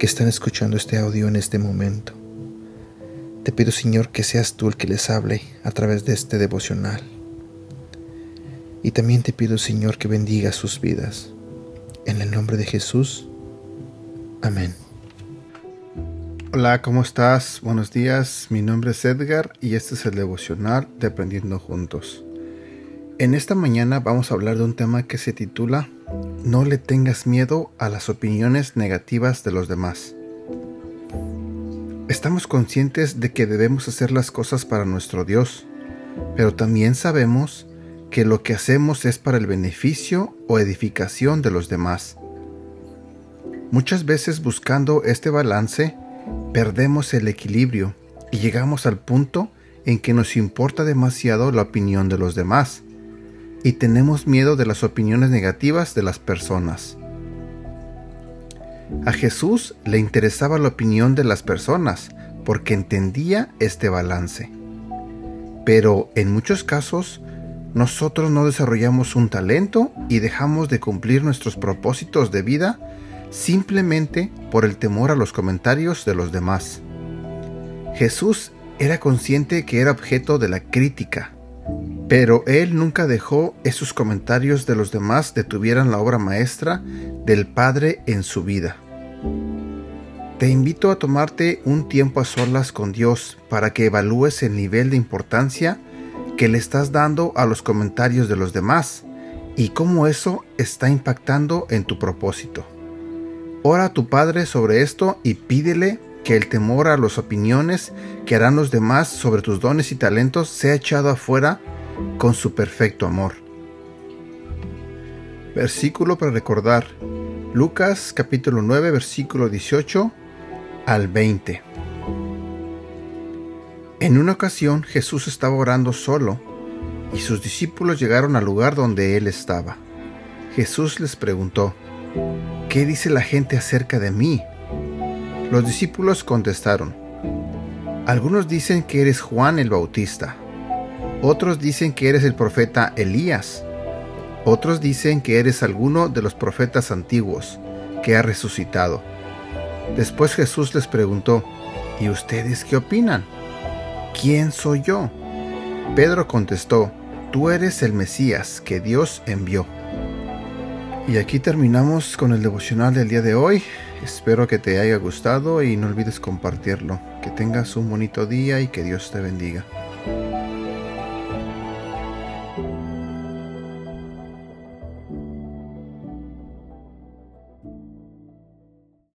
que están escuchando este audio en este momento. Te pido, Señor, que seas tú el que les hable a través de este devocional. Y también te pido, Señor, que bendiga sus vidas. En el nombre de Jesús. Amén. Hola, ¿cómo estás? Buenos días, mi nombre es Edgar y este es el devocional de Aprendiendo Juntos. En esta mañana vamos a hablar de un tema que se titula No le tengas miedo a las opiniones negativas de los demás. Estamos conscientes de que debemos hacer las cosas para nuestro Dios, pero también sabemos que lo que hacemos es para el beneficio o edificación de los demás. Muchas veces buscando este balance, perdemos el equilibrio y llegamos al punto en que nos importa demasiado la opinión de los demás y tenemos miedo de las opiniones negativas de las personas. A Jesús le interesaba la opinión de las personas porque entendía este balance. Pero en muchos casos, nosotros no desarrollamos un talento y dejamos de cumplir nuestros propósitos de vida simplemente por el temor a los comentarios de los demás. Jesús era consciente que era objeto de la crítica, pero él nunca dejó esos comentarios de los demás detuvieran la obra maestra del Padre en su vida. Te invito a tomarte un tiempo a solas con Dios para que evalúes el nivel de importancia que le estás dando a los comentarios de los demás y cómo eso está impactando en tu propósito. Ora a tu Padre sobre esto y pídele que el temor a las opiniones que harán los demás sobre tus dones y talentos sea echado afuera con su perfecto amor. Versículo para recordar. Lucas capítulo 9 versículo 18 al 20. En una ocasión Jesús estaba orando solo y sus discípulos llegaron al lugar donde él estaba. Jesús les preguntó, ¿qué dice la gente acerca de mí? Los discípulos contestaron, algunos dicen que eres Juan el Bautista, otros dicen que eres el profeta Elías, otros dicen que eres alguno de los profetas antiguos que ha resucitado. Después Jesús les preguntó, ¿y ustedes qué opinan? ¿Quién soy yo? Pedro contestó, tú eres el Mesías que Dios envió. Y aquí terminamos con el devocional del día de hoy. Espero que te haya gustado y no olvides compartirlo. Que tengas un bonito día y que Dios te bendiga.